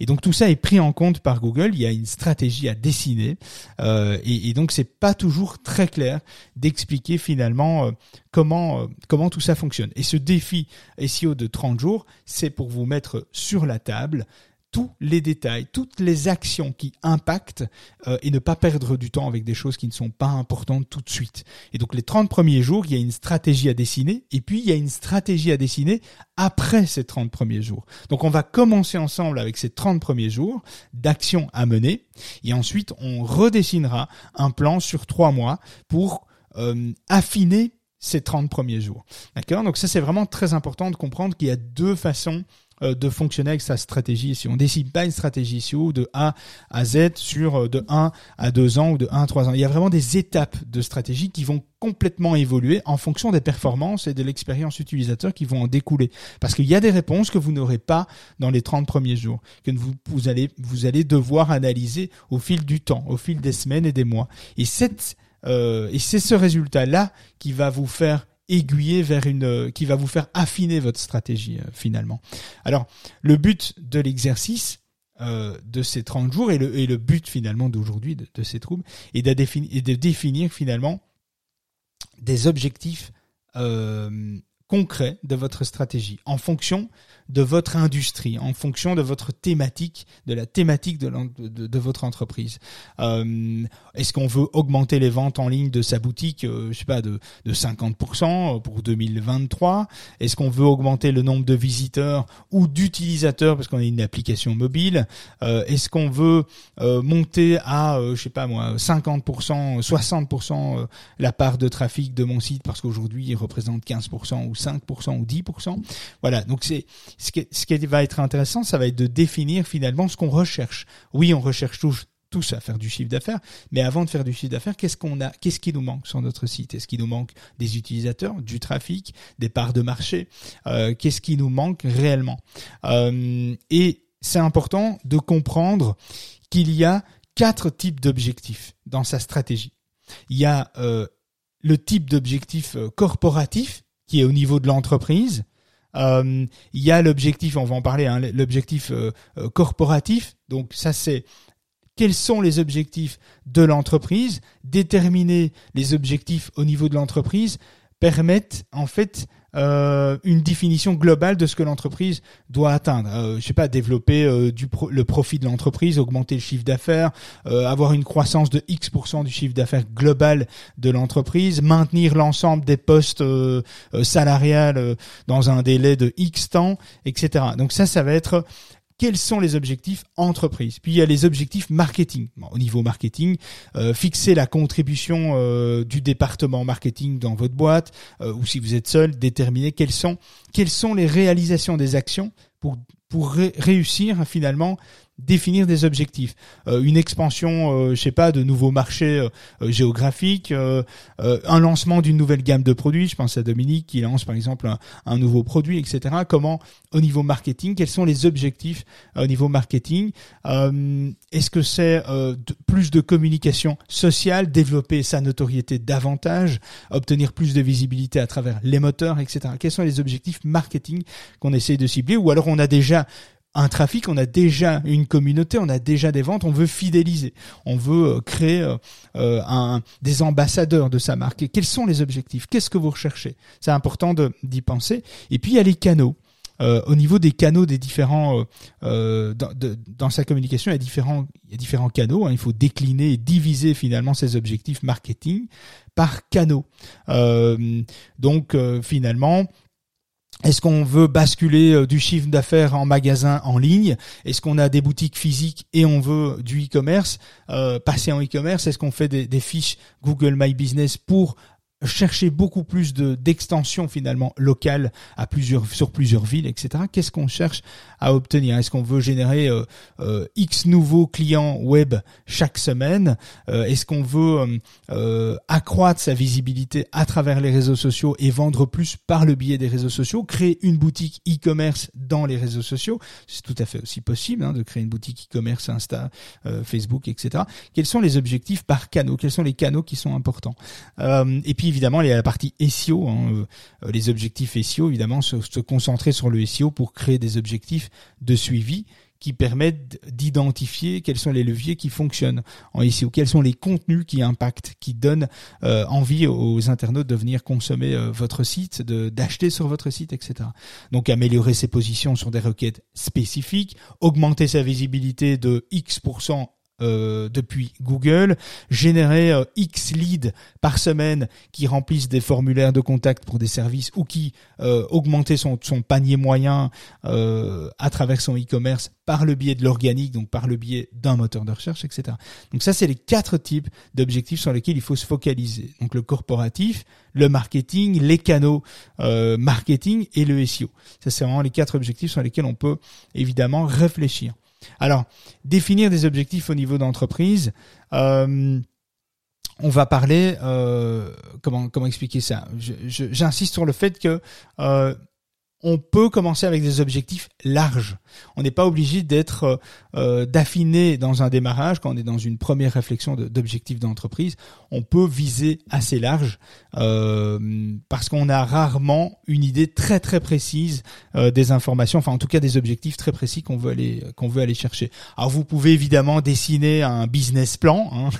Speaker 2: Et donc tout ça est pris en compte par Google. Il y a une stratégie à dessiner, euh, et, et, donc c'est pas toujours très clair d'expliquer finalement euh, comment euh, comment tout ça fonctionne. Et ce défi SEO de 30 jours, c'est pour vous mettre sur la table tous les détails, toutes les actions qui impactent euh, et ne pas perdre du temps avec des choses qui ne sont pas importantes tout de suite. Et donc les 30 premiers jours, il y a une stratégie à dessiner et puis il y a une stratégie à dessiner après ces 30 premiers jours. Donc on va commencer ensemble avec ces 30 premiers jours d'actions à mener et ensuite on redessinera un plan sur trois mois pour euh, affiner ces 30 premiers jours. D'accord? Donc ça c'est vraiment très important de comprendre qu'il y a deux façons de fonctionner avec sa stratégie si on décide pas une stratégie SEO de A à Z sur euh, de 1 à 2 ans ou de 1 à 3 ans. Il y a vraiment des étapes de stratégie qui vont complètement évoluer en fonction des performances et de l'expérience utilisateur qui vont en découler. Parce qu'il y a des réponses que vous n'aurez pas dans les 30 premiers jours, que vous, vous, allez, vous allez devoir analyser au fil du temps, au fil des semaines et des mois. Et cette, euh, et c'est ce résultat-là qui va vous faire aiguiller vers une euh, qui va vous faire affiner votre stratégie euh, finalement. Alors le but de l'exercice euh, de ces 30 jours et le, et le but finalement d'aujourd'hui de, ces troubles est de, définir, et de définir finalement des objectifs concrets de votre stratégie en fonction de votre industrie, en fonction de votre thématique, de la thématique de, de, votre entreprise. Euh, Est-ce qu'on veut augmenter les ventes en ligne de sa boutique, euh, je sais pas, de, de 50% pour 2023 Est-ce qu'on veut augmenter le nombre de visiteurs ou d'utilisateurs parce qu'on a une application mobile? Euh, Est-ce qu'on veut euh, monter à, euh, je sais pas moi, 50%, 60% la part de trafic de mon site parce qu'aujourd'hui il représente 15% ou 5% ou 10% Voilà, donc c'est ce qui, va être intéressant, ça va être de définir finalement ce qu'on recherche. Oui, on recherche tous, tous à faire du chiffre d'affaires, mais avant de faire du chiffre d'affaires, qu'est-ce qu'on a, qu'est-ce qui nous manque sur notre site? Est-ce qu'il nous manque des utilisateurs, du trafic, des parts de marché? Euh, Qu'est-ce qui nous manque réellement? Euh, Et c'est important de comprendre qu'il y a quatre types d'objectifs dans sa stratégie. Il y a euh, le type d'objectif corporatif qui est au niveau de l'entreprise, il y a l'objectif, on va en parler, hein, l'objectif euh, euh, corporatif. Donc ça c'est quels sont les objectifs de l'entreprise, déterminer les objectifs au niveau de l'entreprise permettent en fait euh, une définition globale de ce que l'entreprise doit atteindre. Euh, je sais pas, développer euh, du pro le profit de l'entreprise, augmenter le chiffre d'affaires, euh, avoir une croissance de X du chiffre d'affaires global de l'entreprise, maintenir l'ensemble des postes euh, salariales dans un délai de X temps, etc. Donc ça, ça va être quels sont les objectifs entreprise. Puis il y a les objectifs marketing. Bon, au niveau marketing, euh, fixer la contribution euh, du département marketing dans votre boîte, euh, ou si vous êtes seul, déterminer quelles sont quelles sont les réalisations des actions pour pour ré réussir finalement définir des objectifs, euh, une expansion, euh, je sais pas, de nouveaux marchés euh, géographiques, un lancement d'une nouvelle gamme de produits. Je pense à Dominique qui lance par exemple un, nouveau produit, etc. Comment, au niveau marketing, quels sont les objectifs au niveau marketing Est-ce que c'est plus de communication sociale, développer sa notoriété davantage, obtenir plus de visibilité à travers les moteurs, etc. Quels sont les objectifs marketing qu'on essaye de cibler? Ou alors on a déjà un trafic, on a déjà une communauté, on a déjà des ventes, on veut fidéliser, on veut euh, créer euh, euh, des ambassadeurs de sa marque. Quels sont les objectifs? Qu'est-ce que vous recherchez? C'est important d'y penser. Et puis il y a les canaux. au niveau des canaux des différents dans, dans, sa communication, il y a différents il y a différents canaux. Hein. il faut décliner et diviser finalement ses objectifs marketing par canaux. donc finalement, est-ce qu'on veut basculer euh, du chiffre d'affaires en magasin en ligne? Est-ce qu'on a des boutiques physiques et on veut du e-commerce? Euh, passer en e-commerce Est-ce qu'on fait des, des, fiches Google My Business pour chercher beaucoup plus de d'extension finalement locale à plusieurs sur plusieurs villes, etc. Qu'est-ce qu'on cherche à obtenir? Est-ce qu'on veut générer euh, euh, X nouveaux clients web chaque semaine? Euh, Est-ce qu'on veut accroître sa visibilité à travers les réseaux sociaux et vendre plus par le biais des réseaux sociaux? Créer une boutique e-commerce dans les réseaux sociaux, c'est tout à fait aussi possible hein, de créer une boutique e-commerce Insta, Facebook, etc. Quels sont les objectifs par canaux? Quels sont les canaux qui sont importants? Et puis évidemment, il y a la partie SEO, hein, euh, les objectifs SEO, évidemment, se, concentrer sur le SEO pour créer des objectifs de suivi qui permettent d'identifier quels sont les leviers qui fonctionnent en SEO, quels sont les contenus qui impactent, qui donnent euh, envie aux internautes de venir consommer euh, votre site, d'acheter sur votre site, etc. Donc améliorer ses positions sur des requêtes spécifiques, augmenter sa visibilité de X% euh, depuis Google, générer euh, X leads par semaine qui remplissent des formulaires de contact pour des services ou qui euh, augmenter son, son panier moyen euh, à travers son e-commerce par le biais de l'organique, donc par le biais d'un moteur de recherche, etc. Donc ça, c'est les quatre types d'objectifs sur lesquels il faut se focaliser. Donc le corporatif, le marketing, les canaux marketing et le SEO. Ça, c'est vraiment les quatre objectifs sur lesquels on peut évidemment réfléchir. Alors, définir des objectifs au niveau d'entreprise. Euh, on va parler euh, comment comment expliquer ça? J'insiste sur le fait que euh, on peut commencer avec des objectifs larges. On n'est pas obligé d'être euh, euh, d'affiner dans un démarrage quand on est dans une première réflexion d'objectifs d'entreprise. On peut viser assez large euh, parce qu'on a rarement une idée très très précise des informations, enfin en tout cas des objectifs très précis qu'on veut aller qu'on veut aller chercher. Alors vous pouvez évidemment dessiner un business plan. Hein.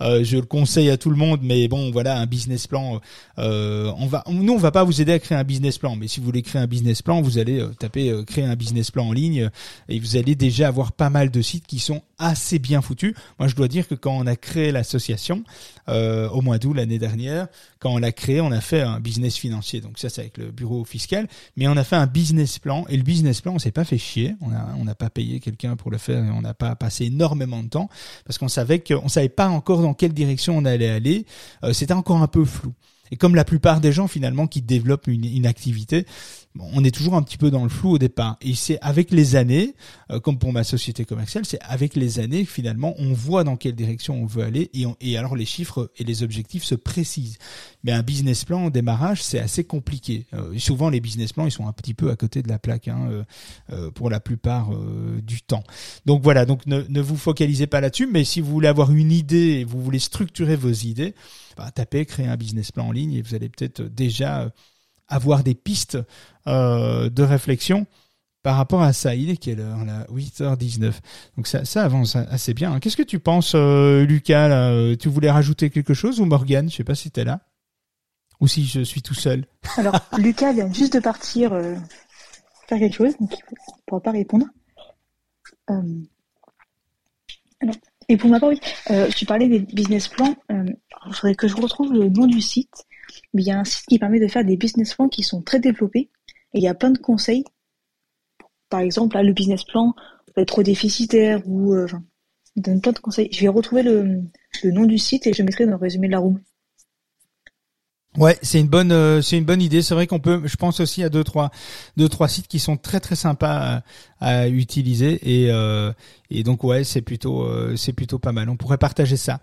Speaker 2: je le conseille à tout le monde, mais bon voilà un business plan. on va nous on va pas vous aider à créer un business plan, mais si vous voulez créer un business plan, vous allez euh, taper euh, créer un business plan en ligne euh, et vous allez déjà avoir pas mal de sites qui sont assez bien foutus. Moi, je dois dire que quand on a créé l'association au mois d'août l'année dernière, quand on l'a créé, on a fait un business financier. Donc ça, c'est avec le bureau fiscal, mais on a fait un business plan et le business plan, on s'est pas fait chier. On a on n'a pas payé quelqu'un pour le faire et on n'a pas passé énormément de temps parce qu'on savait qu'on savait pas encore dans quelle direction on allait aller. C'était encore un peu flou. Et comme la plupart des gens finalement qui développent une activité, on est toujours un petit peu dans le flou au départ. Et c'est avec les années, euh, comme pour ma société commerciale, c'est avec les années finalement on voit dans quelle direction on veut aller et, et alors les chiffres et les objectifs se précisent. Mais un business plan au démarrage, c'est assez compliqué. Euh, souvent les business plans, ils sont un petit peu à côté de la plaque hein, euh, euh pour la plupart du temps. Donc voilà, donc ne, vous focalisez pas là-dessus, mais si vous voulez avoir une idée et vous voulez structurer vos idées, bah, tapez, créez un business plan en ligne et vous allez peut-être déjà avoir des pistes euh, de réflexion par rapport à ça. Il est quelle heure là 8h19. Donc ça, ça avance assez bien. Qu'est-ce que tu penses, euh, Lucas là Tu voulais rajouter quelque chose ou Morgane Je sais pas si tu es là. Ou si je suis tout seul?
Speaker 4: Alors, Lucas vient juste de partir euh, faire quelque chose, donc il ne pourra pas répondre. Euh, et pour ma part, oui, euh, tu parlais des business plans. il faudrait que je retrouve le nom du site il y a un site qui permet de faire des business plans qui sont très développés et il y a plein de conseils. Par exemple, le business plan peut trop déficitaire ou euh, il donne plein de conseils. Je vais retrouver le, nom du site et je mettrai dans le résumé de la room.
Speaker 2: Ouais, c'est une bonne, euh, c'est une bonne idée. C'est vrai qu'on peut, je pense aussi à deux trois, deux trois sites qui sont très très sympas à, utiliser et euh, et donc ouais, c'est plutôt, pas mal. On pourrait partager ça.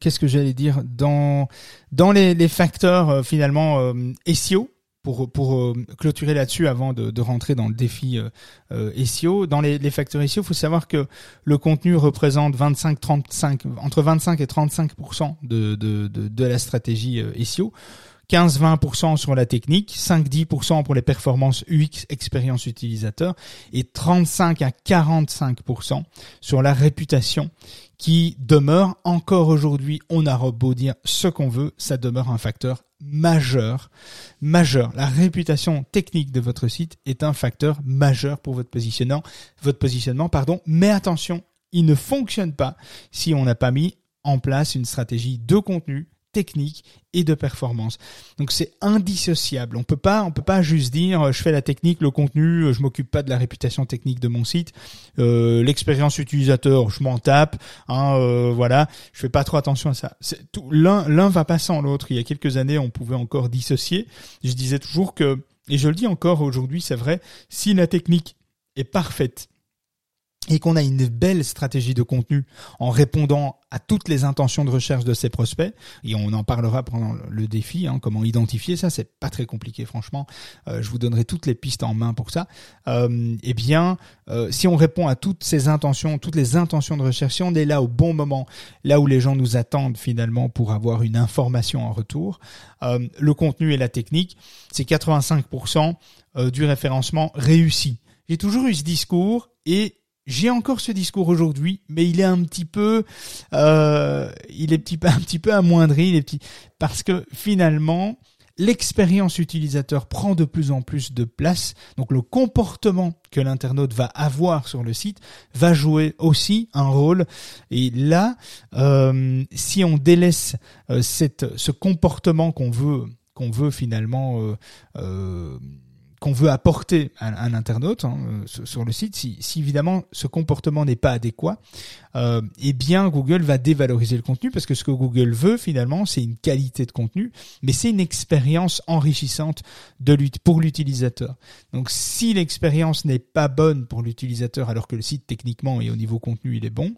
Speaker 2: Qu'est-ce que j'allais dire dans dans les, les facteurs finalement SEO pour, pour euh, clôturer là-dessus avant de, de, rentrer dans le défi euh, euh SEO, dans les, les facteurs SEO, il faut savoir que le contenu représente 25, 35, entre 25 et 35% de, de, de, de la stratégie euh, SEO. 15-20% sur la technique, 5-10% pour les performances UX, expérience utilisateur, et 35 à 45% sur la réputation qui demeure encore aujourd'hui, on a beau dire ce qu'on veut, ça demeure un facteur majeur, majeur. La réputation technique de votre site est un facteur majeur pour votre positionnement, votre positionnement, pardon. Mais attention, il ne fonctionne pas si on n'a pas mis en place une stratégie de contenu technique et de performance. Donc c'est indissociable. On peut pas, on peut pas juste dire euh, je fais la technique, le contenu, euh, je m'occupe pas de la réputation technique de mon site, euh, l'expérience utilisateur, je m'en tape. Hein, euh, voilà, je fais pas trop attention à ça. Tout, l'un, l'un va pas sans l'autre. Il y a quelques années, on pouvait encore dissocier. Je disais toujours que, et je le dis encore aujourd'hui, c'est vrai, si la technique est parfaite et qu'on a une belle stratégie de contenu en répondant à toutes les intentions de recherche de ses prospects, et on en parlera pendant le défi, hein, comment identifier ça, c'est pas très compliqué franchement, euh, je vous donnerai toutes les pistes en main pour ça, euh, eh bien, euh, si on répond à toutes ces intentions, toutes les intentions de recherche, si on est là au bon moment, là où les gens nous attendent finalement pour avoir une information en retour, euh, le contenu et la technique, c'est 85% du référencement réussi. J'ai toujours eu ce discours et j'ai encore ce discours aujourd'hui, mais il est un petit peu, euh, il est petit, un petit peu amoindri, il est petit, parce que finalement, l'expérience utilisateur prend de plus en plus de place. Donc le comportement que l'internaute va avoir sur le site va jouer aussi un rôle. Et là, euh, si on délaisse euh, cette, ce comportement qu'on veut, qu'on veut finalement euh, euh qu'on veut apporter à, un internaute hein, euh, sur, le site, si, si évidemment ce comportement n'est pas adéquat, euh, eh bien Google va dévaloriser le contenu parce que ce que Google veut finalement, c'est une qualité de contenu, mais c'est une expérience enrichissante de pour l'utilisateur. Donc si l'expérience n'est pas bonne pour l'utilisateur, alors que le site techniquement et au niveau contenu il est bon,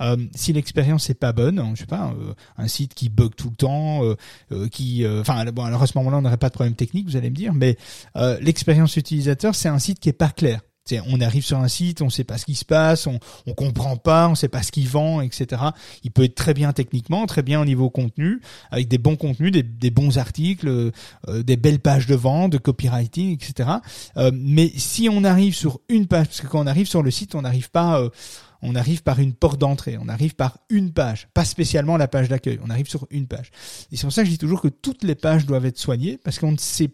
Speaker 2: euh, si l'expérience n'est pas bonne, hein, je sais pas, euh, un site qui bug tout le temps, euh, qui, enfin bon alors à ce moment-là on n'aurait pas de problème technique, vous allez me dire, mais l'expérience utilisateur c'est un site qui est pas clair on arrive sur un site, on sait pas ce qui se passe, on, on comprend pas, on sait pas ce qu'il vend, etc. Il peut être très bien techniquement, très bien au niveau contenu, avec des bons contenus, des, bons articles, euh, des belles pages de vente, de copywriting, etc. Euh, mais si on arrive sur une page, parce que quand on arrive sur le site, on n'arrive pas euh, on arrive par une porte d'entrée, on arrive par une page, pas spécialement la page d'accueil, on arrive sur une page. Et c'est pour ça que je dis toujours que toutes les pages doivent être soignées, parce qu'on ne sait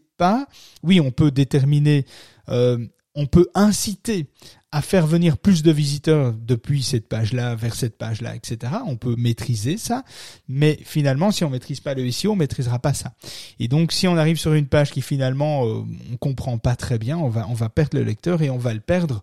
Speaker 2: oui, on peut déterminer euh, on peut inciter à faire venir plus de visiteurs depuis cette page-là vers cette page-là, etc. On peut maîtriser ça, mais finalement, si on maîtrise pas le SEO, on maîtrisera pas ça. Et donc, si on arrive sur une page qui finalement euh, on comprend pas très bien, on va on va perdre le lecteur et on va le perdre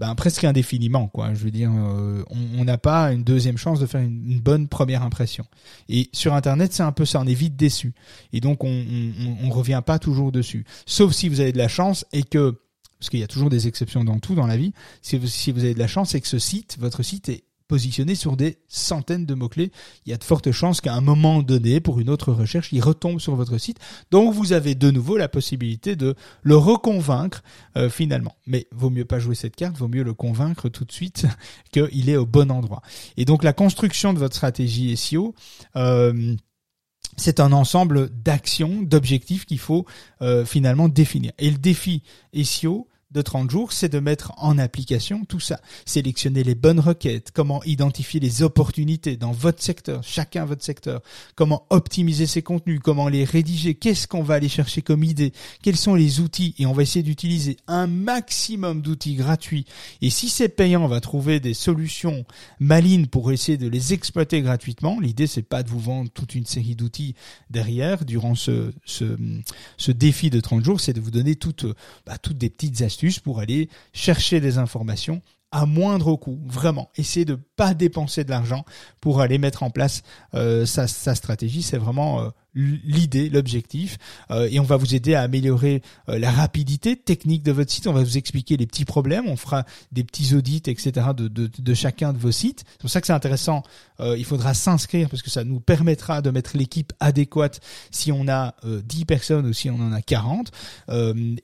Speaker 2: ben, presque indéfiniment, quoi. Je veux dire, euh, on n'a pas une deuxième chance de faire une, bonne première impression. Et sur Internet, c'est un peu ça, on est vite déçu. Et donc, on, on, on revient pas toujours dessus, sauf si vous avez de la chance et que parce qu'il y a toujours des exceptions dans tout dans la vie. Si vous, si vous avez de la chance, c'est que ce site, votre site est positionné sur des centaines de mots-clés. Il y a de fortes chances qu'à un moment donné, pour une autre recherche, il retombe sur votre site. Donc vous avez de nouveau la possibilité de le reconvaincre euh, finalement. Mais vaut mieux pas jouer cette carte, vaut mieux le convaincre tout de suite qu'il est au bon endroit. Et donc la construction de votre stratégie SEO, euh, c'est un ensemble d'actions, d'objectifs qu'il faut euh, finalement définir. Et le défi SEO, de 30 jours, c'est de mettre en application tout ça. Sélectionner les bonnes requêtes, comment identifier les opportunités dans votre secteur, chacun votre secteur, comment optimiser ses contenus, comment les rédiger, qu'est-ce qu'on va aller chercher comme idée, quels sont les outils, et on va essayer d'utiliser un maximum d'outils gratuits. Et si c'est payant, on va trouver des solutions malines pour essayer de les exploiter gratuitement. L'idée, c'est pas de vous vendre toute une série d'outils derrière durant ce, ce, ce défi de 30 jours, c'est de vous donner toutes, bah, toutes des petites astuces pour aller chercher des informations à moindre coût, vraiment. Essayez de pas dépenser de l'argent pour aller mettre en place euh, sa, sa, stratégie. C'est vraiment euh, l'idée, l'objectif, euh, et on va vous aider à améliorer euh, la rapidité technique de votre site. On va vous expliquer les petits problèmes, on fera des petits audits, etc. de, de, de chacun de vos sites. C'est pour ça que c'est intéressant. Euh, il faudra s'inscrire parce que ça nous permettra de mettre l'équipe adéquate si on a 10 personnes ou si on en a 40.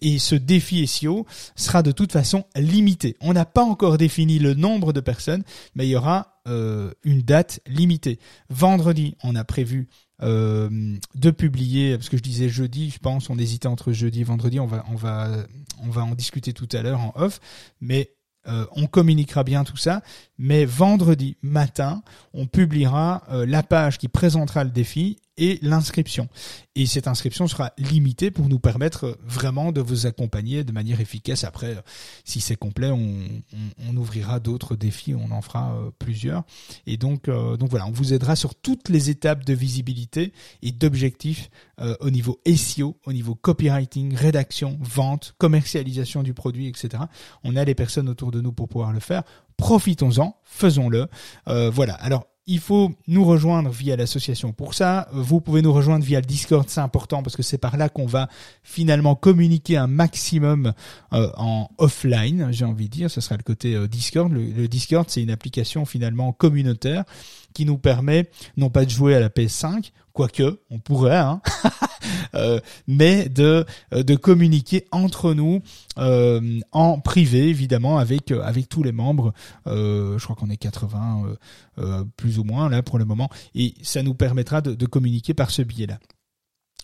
Speaker 2: et ce défi SEO sera de toute façon limité. On n'a pas encore défini le nombre de personnes, mais il y aura une date limitée. Vendredi, on a prévu euh, de publier, parce que je disais jeudi, je pense, on hésitait entre jeudi et vendredi, on va, en discuter tout à l'heure en off, mais euh, on communiquera bien tout ça, mais vendredi matin, on publiera euh, la page qui présentera le défi et l'inscription. Et cette inscription sera limitée pour nous permettre vraiment de vous accompagner de manière efficace. Après, si c'est complet, on, ouvrira d'autres défis, on en fera euh, plusieurs. Et donc, euh, donc voilà, on vous aidera sur toutes les étapes de visibilité et d'objectifs euh, au niveau SEO, au niveau copywriting, rédaction, vente, commercialisation du produit, etc. On a les personnes autour de nous pour pouvoir le faire. Profitons-en, faisons-le. voilà. Alors il faut nous rejoindre via l'association. Pour ça, vous pouvez nous rejoindre via le Discord, c'est important parce que c'est par là qu'on va finalement communiquer un maximum euh, en offline, j'ai envie de dire, ce sera le côté euh, Discord. Le, Discord, c'est une application finalement communautaire qui nous permet non pas de jouer à la PS5, quoique on pourrait, hein, euh, mais de de communiquer entre nous euh, en privé évidemment avec avec tous les membres. Euh, je crois qu'on est 80 plus ou moins là pour le moment, et ça nous permettra de communiquer par ce biais-là.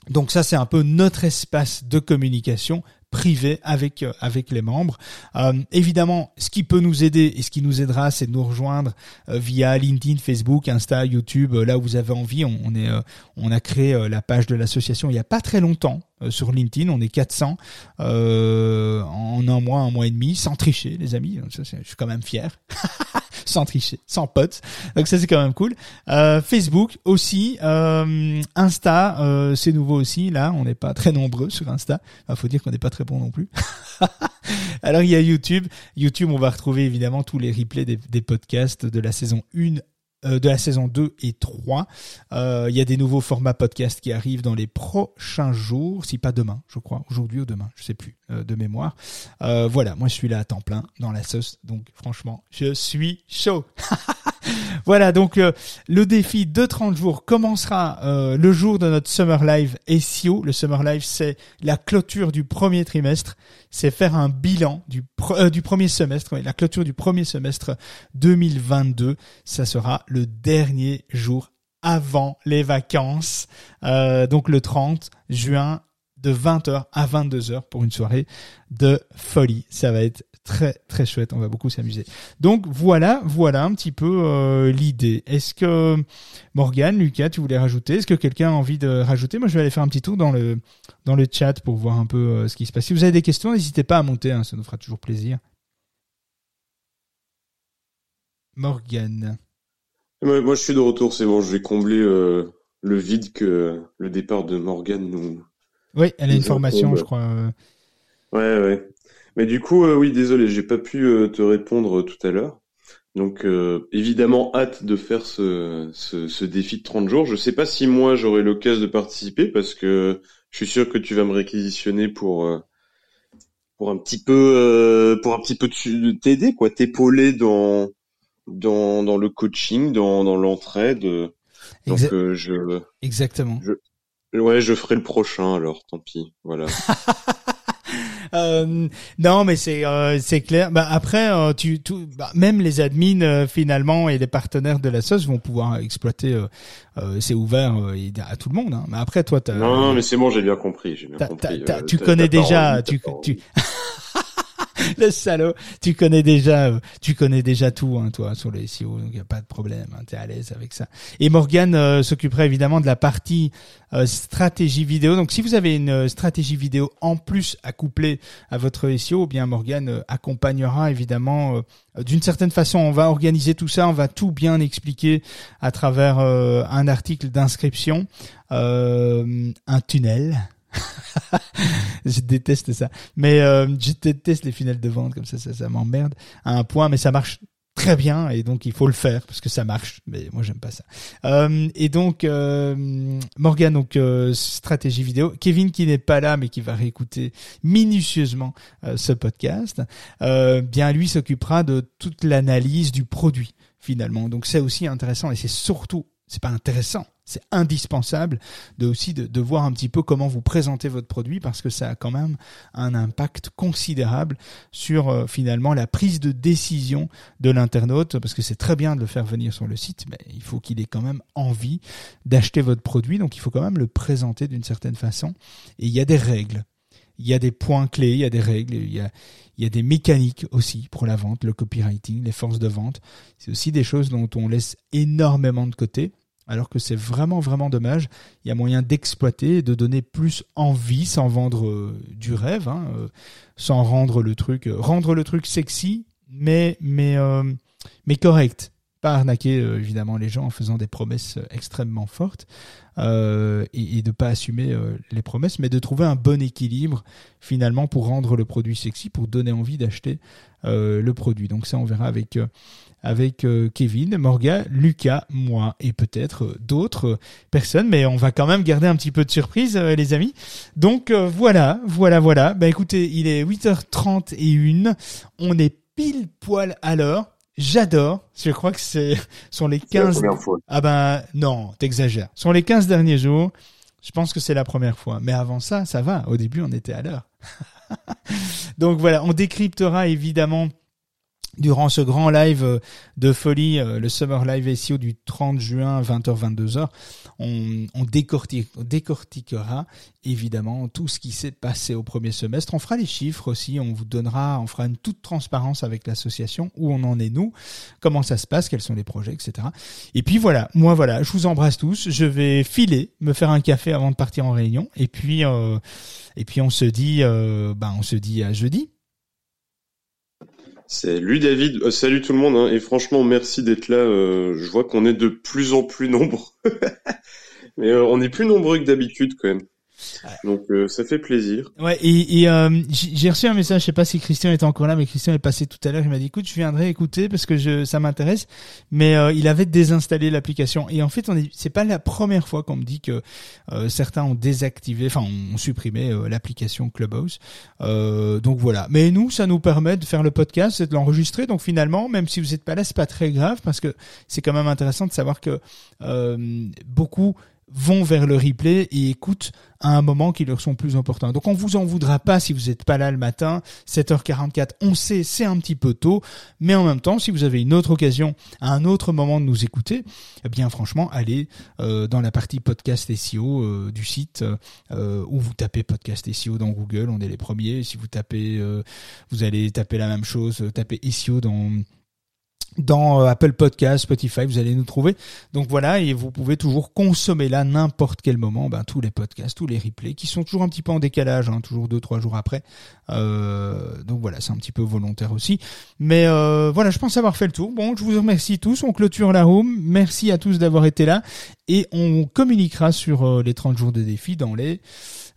Speaker 2: Donc ça c'est un peu notre espace de communication privé avec euh, avec les membres. Euh, évidemment, ce qui peut nous aider et ce qui nous aidera, c'est de nous rejoindre euh, via LinkedIn, Facebook, Insta, YouTube, là où vous avez envie. On, est on a créé la page de l'association il y a pas très longtemps. Euh, sur LinkedIn. On est 400 euh, en un mois, un mois et demi, sans tricher, les amis. je suis quand même fier. sans tricher, sans potes. Donc ça c'est quand même cool. Euh, Facebook aussi, euh, Insta, euh, c'est nouveau aussi. Là, on n'est pas très nombreux sur Insta. Il faut dire qu'on n'est pas très bon non plus. Alors il y a YouTube. YouTube, on va retrouver évidemment tous les replays des, des podcasts de la saison 1 euh, de la saison 2 et 3. Euh, il y a des nouveaux formats podcast qui arrivent dans les prochains jours, si pas demain, je crois, aujourd'hui ou demain, je sais plus, euh, de mémoire. voilà, moi je suis là à temps plein dans la sauce, donc franchement, je suis chaud. voilà, donc euh, le défi de 30 jours commencera euh, le jour de notre Summer Live SEO. Le Summer Live, c'est la clôture du premier trimestre. C'est faire un bilan du, euh, du premier semestre, la clôture du premier semestre 2022. Ça sera le dernier jour avant les vacances, donc le 30 juin de 20h à 22h pour une soirée de folie. Ça va être très très chouette. On va beaucoup s'amuser. Donc voilà, voilà un petit peu euh, l'idée. Est-ce que Morgan, Lucas, tu voulais rajouter? Est-ce que quelqu'un a envie de rajouter? Moi, je vais aller faire un petit tour dans le dans le chat pour voir un peu euh, ce qui se passe. Si vous avez des questions, n'hésitez pas à monter. Hein, ça nous fera toujours plaisir. Morgan.
Speaker 3: Moi, je suis de retour. C'est bon. Je vais combler euh, le vide que le départ de Morgan nous.
Speaker 2: Oui, elle a une formation, je crois.
Speaker 3: Ouais, ouais. Mais du coup, euh, oui, désolé, j'ai pas pu euh, te répondre tout à l'heure. Donc, euh, évidemment, hâte de faire ce, ce, ce, défi de 30 jours. Je sais pas si moi j'aurai l'occasion de participer parce que je suis sûr que tu vas me réquisitionner pour pour un petit peu pour un petit peu t'aider quoi, t'épauler dans dans dans le coaching, dans dans l'entraide. Donc je
Speaker 2: exactement.
Speaker 3: Je, ouais, je ferai le prochain alors, tant pis. Voilà.
Speaker 2: Euh, non, mais c'est euh, c'est clair. Bah, après, euh, tu, tout, bah, même les admins finalement et les partenaires de la sauce vont pouvoir exploiter. c'est ouvert à tout le monde. Hein. Mais après, toi, t'as.
Speaker 3: Non, non, mais c'est bon, j'ai bien compris. J'ai bien compris.
Speaker 2: tu connais déjà. tu, tu... le salaud. Tu connais déjà, euh, tu connais déjà tout, hein, toi, sur les SEO, donc y a pas de problème. Hein, T'es à l'aise avec ça. Et Morgan euh, s'occuperait évidemment de la partie euh, stratégie vidéo. Donc, si vous avez une stratégie vidéo en plus à coupler à votre SEO, eh bien Morgan accompagnera évidemment. D'une certaine façon, on va organiser tout ça, on va tout bien expliquer à travers un article d'inscription, un tunnel je déteste ça. Mais euh, je déteste les funnels de vente comme ça, ça, ça m'emmerde à un point, mais ça marche très bien et donc il faut le faire parce que ça marche mais moi j'aime pas ça. Euh, et donc euh, Morgan donc euh, stratégie vidéo. Kevin qui n'est pas là mais qui va réécouter minutieusement euh, ce podcast euh, bien lui s'occupera de toute l'analyse du produit finalement. Donc c'est aussi intéressant et c'est surtout c'est pas intéressant, c'est indispensable de aussi de, de, voir un petit peu comment vous présentez votre produit parce que ça a quand même un impact considérable sur euh, finalement la prise de décision de l'internaute parce que c'est très bien de le faire venir sur le site mais il faut qu'il ait quand même envie d'acheter votre produit. Donc il faut quand même le présenter d'une certaine façon. Et il y a des règles. Il y a des points clés, il y a des règles, il y a, il y a des mécaniques aussi pour la vente, le copywriting, les forces de vente. C'est aussi des choses dont on laisse énormément de côté alors que c'est vraiment vraiment dommage. Il y a moyen d'exploiter de donner plus envie sans vendre euh, du rêve, hein, euh, sans rendre le truc, euh, rendre le truc sexy, mais mais mais correct. Pas arnaquer euh, évidemment les gens en faisant des promesses extrêmement fortes et, et de pas assumer les promesses, mais de trouver un bon équilibre finalement pour rendre le produit sexy, pour donner envie d'acheter le produit. Donc ça on verra avec avec euh, Kevin, Morga, Lucas, moi et peut-être euh, d'autres personnes, mais on va quand même garder un petit peu de surprise, euh, les amis. Donc voilà, voilà, voilà. Bah écoutez, il est 8h31, on est pile poil à l'heure. J'adore. Je crois que c'est sont les 15
Speaker 3: la fois.
Speaker 2: Ah ben non, t'exagères. Sont les 15 derniers jours. Je pense que c'est la première fois. Mais avant ça, ça va. Au début, on était à l'heure. Donc voilà, on décryptera évidemment durant ce grand live de folie, euh, le Summer Live SEO du 30 juin 20h 22h, on, on décortique, décortiquera évidemment tout ce qui s'est passé au premier semestre. On fera les chiffres aussi, on vous donnera, on fera une toute transparence avec l'association, où on en est nous, comment ça se passe, quels sont les projets, etc. Et puis voilà, moi voilà, je vous embrasse tous, je vais filer, me faire un café avant de partir en réunion, et puis euh, et puis on se dit, euh, ben on se dit à jeudi.
Speaker 3: Salut David, euh, salut tout le monde, hein. et franchement merci d'être là. Euh, je vois qu'on est de plus en plus nombreux, mais euh, on est plus nombreux que d'habitude quand même. Donc euh, ça fait plaisir.
Speaker 2: Ouais, et, et euh, j'ai reçu un message, je sais pas si Christian est encore là, mais Christian est passé tout à l'heure, il m'a dit écoute, je viendrai écouter parce que je ça m'intéresse, mais euh, il avait désinstallé l'application et en fait, on est c'est pas la première fois qu'on me dit que certains ont désactivé, enfin ont supprimé l'application Clubhouse. Donc voilà. Mais nous, ça nous permet de faire le podcast et de l'enregistrer. Donc finalement, même si vous n'êtes pas là, c'est pas très grave parce que c'est quand même intéressant de savoir que beaucoup vont vers le replay et écoutent à un moment qui leur sont plus importants. Donc on vous en voudra pas si vous n'êtes pas là le matin, 7h44, on sait c'est un petit peu tôt, mais en même temps si vous avez une autre occasion un autre moment de nous écouter, eh bien franchement allez euh, dans la partie podcast SEO euh, du site euh, où vous tapez podcast SEO dans Google, on est les premiers, si vous tapez euh, vous allez taper la même chose, tapez SEO dans dans euh, Apple Podcast, Spotify, vous allez nous trouver. Donc voilà, et vous pouvez toujours consommer là n'importe quel moment ben, tous les podcasts, tous les replays qui sont toujours un petit peu en décalage, hein, toujours deux trois jours après. Euh, donc voilà, c'est un petit peu volontaire aussi. Mais euh, voilà, je pense avoir fait le tour. Bon, je vous remercie tous. On clôture la room. Merci à tous d'avoir été là et on communiquera sur euh, les 30 jours de défi dans les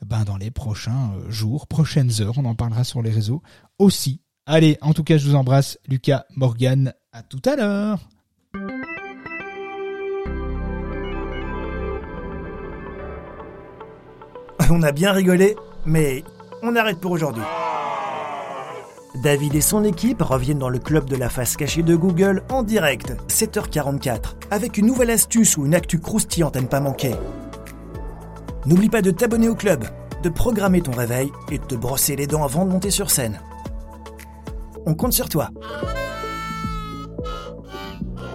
Speaker 2: ben, dans les prochains euh, jours, prochaines heures. On en parlera sur les réseaux aussi. Allez, en tout cas, je vous embrasse, Lucas, Morgan, à tout à l'heure.
Speaker 1: On a bien rigolé, mais on arrête pour aujourd'hui. David et son équipe reviennent dans le club de la face cachée de Google en direct, 7h44, avec une nouvelle astuce ou une actu croustillante à ne pas manquer. N'oublie pas de t'abonner au club, de programmer ton réveil et de te brosser les dents avant de monter sur scène. On compte sur toi.